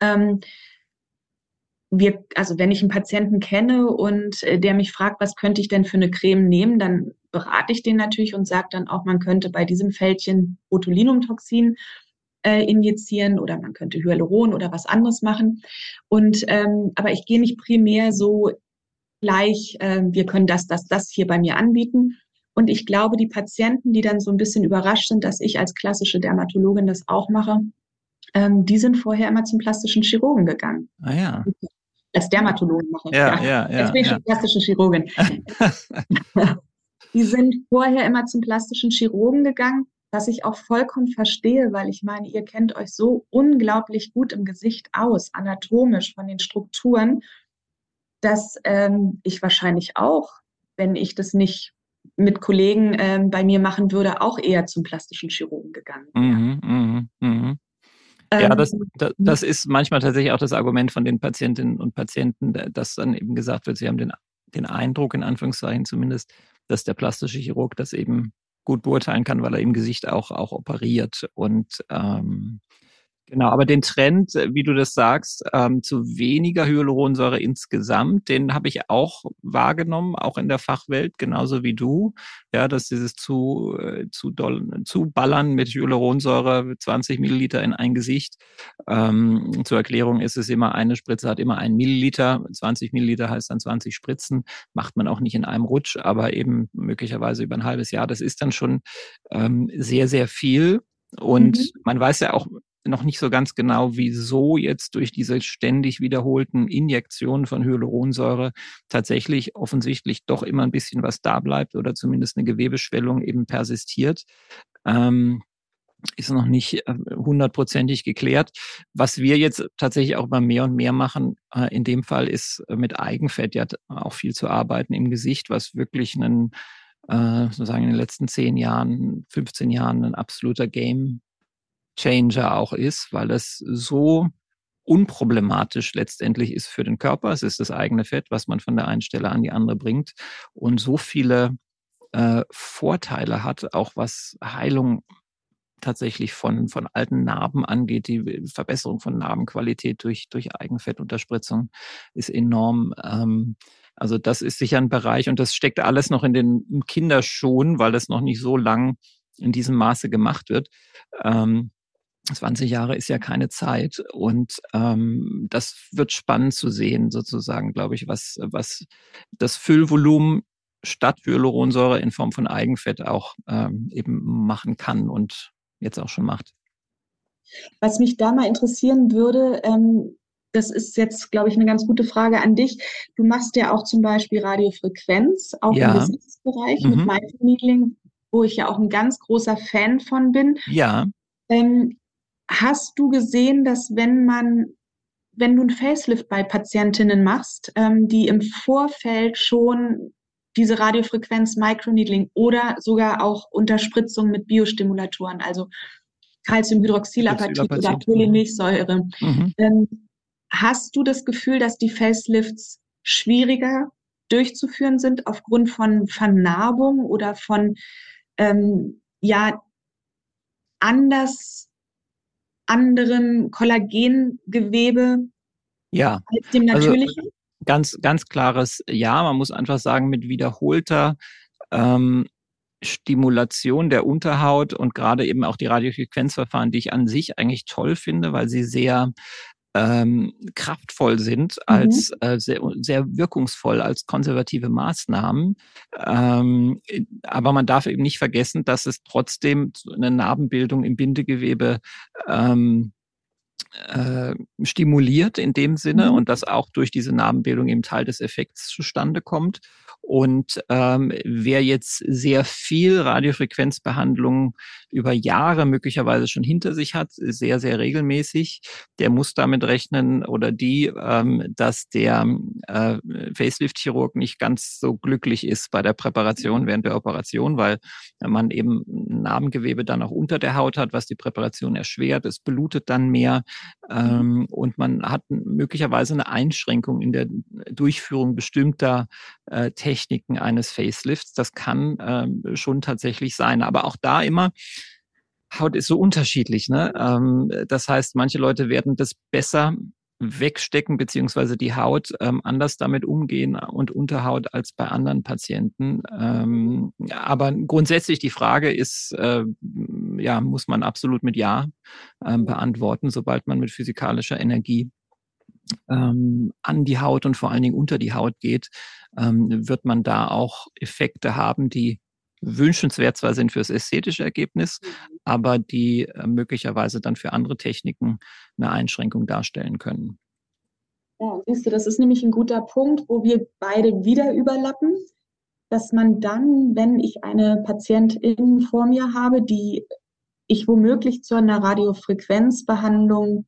Ähm, wir, also wenn ich einen Patienten kenne und äh, der mich fragt, was könnte ich denn für eine Creme nehmen, dann berate ich den natürlich und sage dann auch, man könnte bei diesem Fältchen Botulinumtoxin äh, injizieren oder man könnte Hyaluron oder was anderes machen. Und ähm, aber ich gehe nicht primär so gleich, äh, wir können das, das, das hier bei mir anbieten. Und ich glaube, die Patienten, die dann so ein bisschen überrascht sind, dass ich als klassische Dermatologin das auch mache, ähm, die sind vorher immer zum plastischen Chirurgen gegangen. Ah ja. Als Dermatologin mache. Ja, ja, ja. Jetzt bin ich schon plastische Chirurgin. die sind vorher immer zum plastischen Chirurgen gegangen, was ich auch vollkommen verstehe, weil ich meine, ihr kennt euch so unglaublich gut im Gesicht aus, anatomisch von den Strukturen, dass ähm, ich wahrscheinlich auch, wenn ich das nicht mit Kollegen ähm, bei mir machen würde, auch eher zum plastischen Chirurgen gegangen. Mhm, mh, mh. Ja, das, ähm, das, das ist manchmal tatsächlich auch das Argument von den Patientinnen und Patienten, dass dann eben gesagt wird, sie haben den, den Eindruck, in Anführungszeichen zumindest, dass der plastische Chirurg das eben gut beurteilen kann, weil er im Gesicht auch, auch operiert. Und ähm, Genau, aber den Trend, äh, wie du das sagst, ähm, zu weniger Hyaluronsäure insgesamt, den habe ich auch wahrgenommen, auch in der Fachwelt, genauso wie du. Ja, dass dieses zu, äh, zu doll, zu ballern mit Hyaluronsäure, 20 Milliliter in ein Gesicht. Ähm, zur Erklärung ist es immer, eine Spritze hat immer ein Milliliter, 20 Milliliter heißt dann 20 Spritzen, macht man auch nicht in einem Rutsch, aber eben möglicherweise über ein halbes Jahr. Das ist dann schon ähm, sehr, sehr viel. Und mhm. man weiß ja auch noch nicht so ganz genau, wieso jetzt durch diese ständig wiederholten Injektionen von Hyaluronsäure tatsächlich offensichtlich doch immer ein bisschen was da bleibt oder zumindest eine Gewebeschwellung eben persistiert. Ähm, ist noch nicht äh, hundertprozentig geklärt. Was wir jetzt tatsächlich auch immer mehr und mehr machen, äh, in dem Fall ist äh, mit Eigenfett ja auch viel zu arbeiten im Gesicht, was wirklich einen, sozusagen in den letzten zehn Jahren, 15 Jahren ein absoluter Game Changer auch ist, weil es so unproblematisch letztendlich ist für den Körper. Es ist das eigene Fett, was man von der einen Stelle an die andere bringt und so viele äh, Vorteile hat, auch was Heilung tatsächlich von, von alten Narben angeht. Die Verbesserung von Narbenqualität durch, durch Eigenfettunterspritzung ist enorm. Ähm, also das ist sicher ein Bereich und das steckt alles noch in den Kinderschuhen, weil das noch nicht so lang in diesem Maße gemacht wird. Ähm, 20 Jahre ist ja keine Zeit und ähm, das wird spannend zu sehen, sozusagen, glaube ich, was, was das Füllvolumen statt Hyaluronsäure in Form von Eigenfett auch ähm, eben machen kann und jetzt auch schon macht. Was mich da mal interessieren würde, ähm, das ist jetzt, glaube ich, eine ganz gute Frage an dich. Du machst ja auch zum Beispiel Radiofrequenz, auch ja. im Gesichtsbereich mhm. mit Microneedling, wo ich ja auch ein ganz großer Fan von bin. Ja. Ähm, Hast du gesehen, dass wenn man, wenn du ein Facelift bei Patientinnen machst, ähm, die im Vorfeld schon diese Radiofrequenz Microneedling oder sogar auch Unterspritzung mit Biostimulatoren, also Calciumhydroxylapatit oder Polymelsäure, mhm. ähm, hast du das Gefühl, dass die Facelifts schwieriger durchzuführen sind aufgrund von Vernarbung oder von ähm, ja anders anderem Kollagengewebe ja. als dem also, natürlichen? Also, ganz, ganz klares Ja. Man muss einfach sagen, mit wiederholter ähm, Stimulation der Unterhaut und gerade eben auch die Radiofrequenzverfahren, die ich an sich eigentlich toll finde, weil sie sehr ähm, kraftvoll sind, mhm. als äh, sehr, sehr wirkungsvoll als konservative Maßnahmen. Ähm, aber man darf eben nicht vergessen, dass es trotzdem eine Narbenbildung im Bindegewebe ähm, äh, stimuliert in dem Sinne mhm. und das auch durch diese Narbenbildung eben Teil des Effekts zustande kommt. Und ähm, wer jetzt sehr viel Radiofrequenzbehandlung über Jahre möglicherweise schon hinter sich hat, sehr, sehr regelmäßig, der muss damit rechnen oder die, ähm, dass der äh, Facelift-Chirurg nicht ganz so glücklich ist bei der Präparation während der Operation, weil man eben Narbengewebe dann auch unter der Haut hat, was die Präparation erschwert. Es blutet dann mehr ähm, und man hat möglicherweise eine Einschränkung in der Durchführung bestimmter äh, Techniken eines Facelifts. Das kann ähm, schon tatsächlich sein. Aber auch da immer, Haut ist so unterschiedlich. Ne? Ähm, das heißt, manche Leute werden das besser wegstecken, beziehungsweise die Haut ähm, anders damit umgehen und Unterhaut als bei anderen Patienten. Ähm, aber grundsätzlich die Frage ist, äh, ja, muss man absolut mit Ja ähm, beantworten, sobald man mit physikalischer Energie ähm, an die Haut und vor allen Dingen unter die Haut geht, ähm, wird man da auch Effekte haben, die wünschenswert zwar sind fürs ästhetische Ergebnis, mhm. aber die äh, möglicherweise dann für andere Techniken eine Einschränkung darstellen können. Ja, siehst du, das ist nämlich ein guter Punkt, wo wir beide wieder überlappen, dass man dann, wenn ich eine Patientin vor mir habe, die ich womöglich zu einer Radiofrequenzbehandlung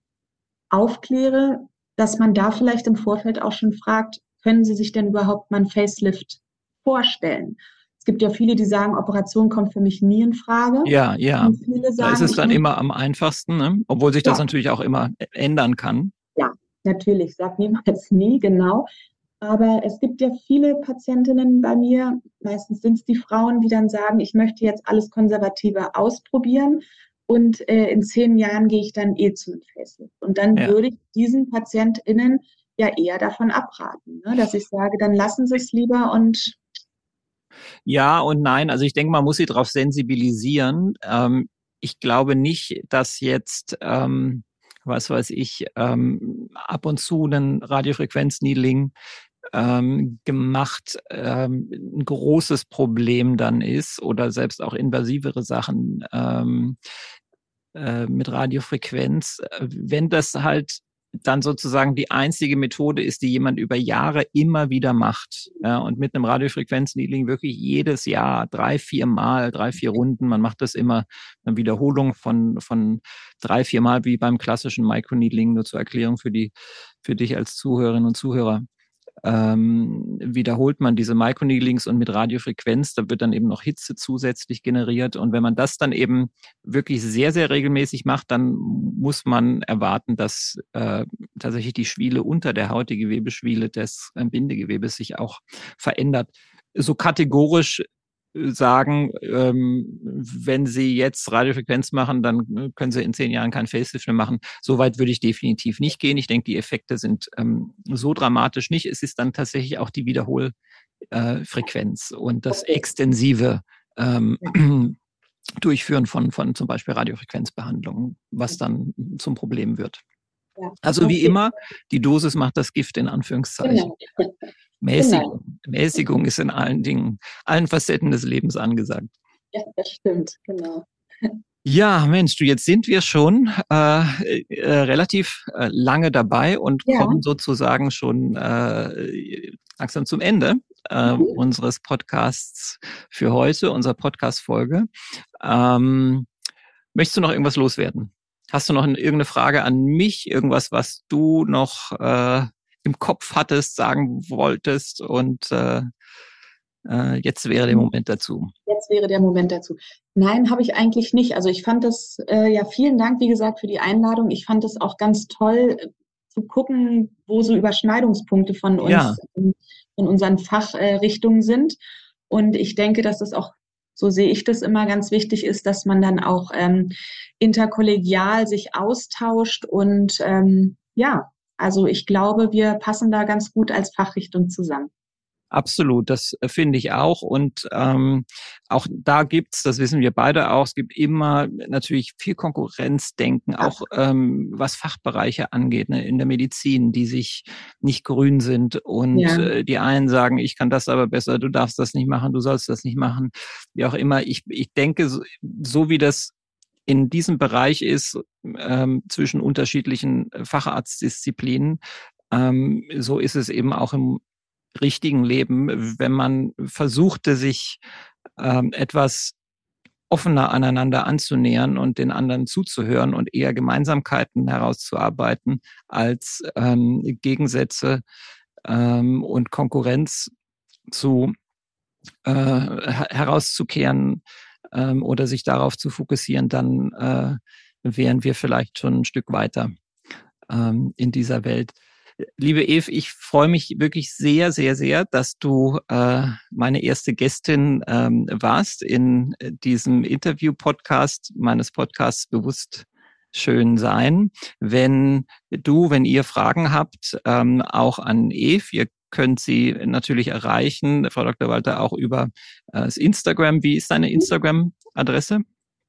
aufkläre, dass man da vielleicht im Vorfeld auch schon fragt, können Sie sich denn überhaupt mal ein Facelift vorstellen? Es gibt ja viele, die sagen, Operation kommt für mich nie in Frage. Ja, ja. Sagen, da ist es dann immer am einfachsten, ne? obwohl sich das ja. natürlich auch immer ändern kann. Ja, natürlich. Sag niemals nie, genau. Aber es gibt ja viele Patientinnen bei mir, meistens sind es die Frauen, die dann sagen, ich möchte jetzt alles konservativer ausprobieren und äh, in zehn Jahren gehe ich dann eh zu Facelift. Und dann ja. würde ich diesen PatientInnen ja eher davon abraten, ne? dass ich sage, dann lassen Sie es lieber und ja und nein. Also ich denke, man muss sie darauf sensibilisieren. Ähm, ich glaube nicht, dass jetzt, ähm, was weiß ich, ähm, ab und zu ein Radiofrequenzneedling ähm, gemacht ähm, ein großes Problem dann ist oder selbst auch invasivere Sachen. Ähm, äh, mit Radiofrequenz, äh, wenn das halt dann sozusagen die einzige Methode ist, die jemand über Jahre immer wieder macht. Ja, und mit einem Radiofrequenzneedling wirklich jedes Jahr drei, vier Mal, drei, vier Runden. Man macht das immer eine Wiederholung von, von drei, vier Mal wie beim klassischen Microneedling, nur zur Erklärung für die, für dich als Zuhörerinnen und Zuhörer ähm, wiederholt man diese Microneedlings und mit Radiofrequenz, da wird dann eben noch Hitze zusätzlich generiert. Und wenn man das dann eben wirklich sehr, sehr regelmäßig macht, dann muss man erwarten, dass äh, tatsächlich die Schwiele unter der Haut, die Gewebeschwiele des äh, Bindegewebes sich auch verändert. So kategorisch sagen, ähm, wenn Sie jetzt Radiofrequenz machen, dann äh, können Sie in zehn Jahren kein Facelift mehr machen. So weit würde ich definitiv nicht gehen. Ich denke, die Effekte sind ähm, so dramatisch nicht. Es ist dann tatsächlich auch die Wiederholfrequenz äh, und das extensive ähm, Durchführen von, von zum Beispiel Radiofrequenzbehandlungen, was dann zum Problem wird. Also wie immer, die Dosis macht das Gift in Anführungszeichen. Genau. Mäßigung. Genau. Mäßigung ist in allen Dingen, allen Facetten des Lebens angesagt. Ja, das stimmt, genau. Ja, Mensch, du, jetzt sind wir schon äh, äh, relativ äh, lange dabei und ja. kommen sozusagen schon äh, langsam zum Ende äh, mhm. unseres Podcasts für heute, unserer Podcast-Folge. Ähm, möchtest du noch irgendwas loswerden? Hast du noch irgendeine Frage an mich? Irgendwas, was du noch äh, im Kopf hattest, sagen wolltest und äh, äh, jetzt wäre der Moment dazu. Jetzt wäre der Moment dazu. Nein, habe ich eigentlich nicht. Also ich fand das, äh, ja, vielen Dank, wie gesagt, für die Einladung. Ich fand es auch ganz toll äh, zu gucken, wo so Überschneidungspunkte von uns, ja. in, in, unseren Fachrichtungen sind. Und ich denke, dass das auch so sehe ich das immer ganz wichtig ist, dass man dann auch ähm, interkollegial sich austauscht und ähm, ja, also ich glaube, wir passen da ganz gut als Fachrichtung zusammen. Absolut, das äh, finde ich auch. Und ähm, auch da gibt's, das wissen wir beide auch, es gibt immer natürlich viel Konkurrenzdenken, auch ähm, was Fachbereiche angeht, ne, in der Medizin, die sich nicht grün sind. Und ja. äh, die einen sagen, ich kann das aber besser, du darfst das nicht machen, du sollst das nicht machen. Wie auch immer. Ich, ich denke, so, so wie das in diesem Bereich ist ähm, zwischen unterschiedlichen Facharztdisziplinen. Ähm, so ist es eben auch im richtigen Leben, wenn man versuchte, sich ähm, etwas offener aneinander anzunähern und den anderen zuzuhören und eher Gemeinsamkeiten herauszuarbeiten als ähm, Gegensätze ähm, und Konkurrenz zu äh, herauszukehren, ähm, oder sich darauf zu fokussieren, dann äh, wären wir vielleicht schon ein Stück weiter ähm, in dieser Welt. Liebe Eve, ich freue mich wirklich sehr, sehr, sehr, dass du äh, meine erste Gästin ähm, warst in diesem Interview-Podcast meines Podcasts Bewusst schön sein. Wenn du, wenn ihr Fragen habt, ähm, auch an Eve, ihr könnt Sie natürlich erreichen, Frau Dr. Walter, auch über äh, das Instagram. Wie ist deine Instagram-Adresse?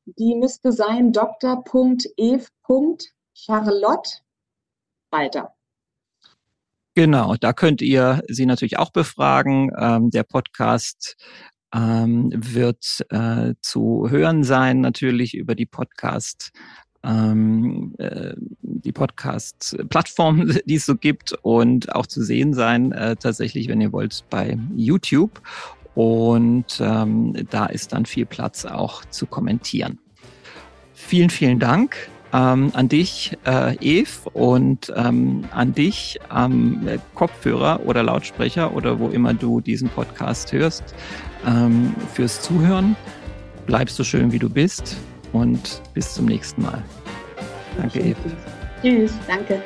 Die müsste sein dr.ev.charlotte Walter. Genau, da könnt ihr sie natürlich auch befragen. Ähm, der Podcast ähm, wird äh, zu hören sein, natürlich über die Podcast. Ähm, äh, die Podcast-Plattform, die es so gibt und auch zu sehen sein, äh, tatsächlich, wenn ihr wollt, bei YouTube. Und ähm, da ist dann viel Platz auch zu kommentieren. Vielen, vielen Dank ähm, an dich, äh, Eve, und ähm, an dich am ähm, Kopfhörer oder Lautsprecher oder wo immer du diesen Podcast hörst, ähm, fürs Zuhören. Bleib so schön, wie du bist und bis zum nächsten Mal. Danke, Eve. Tschüss, danke.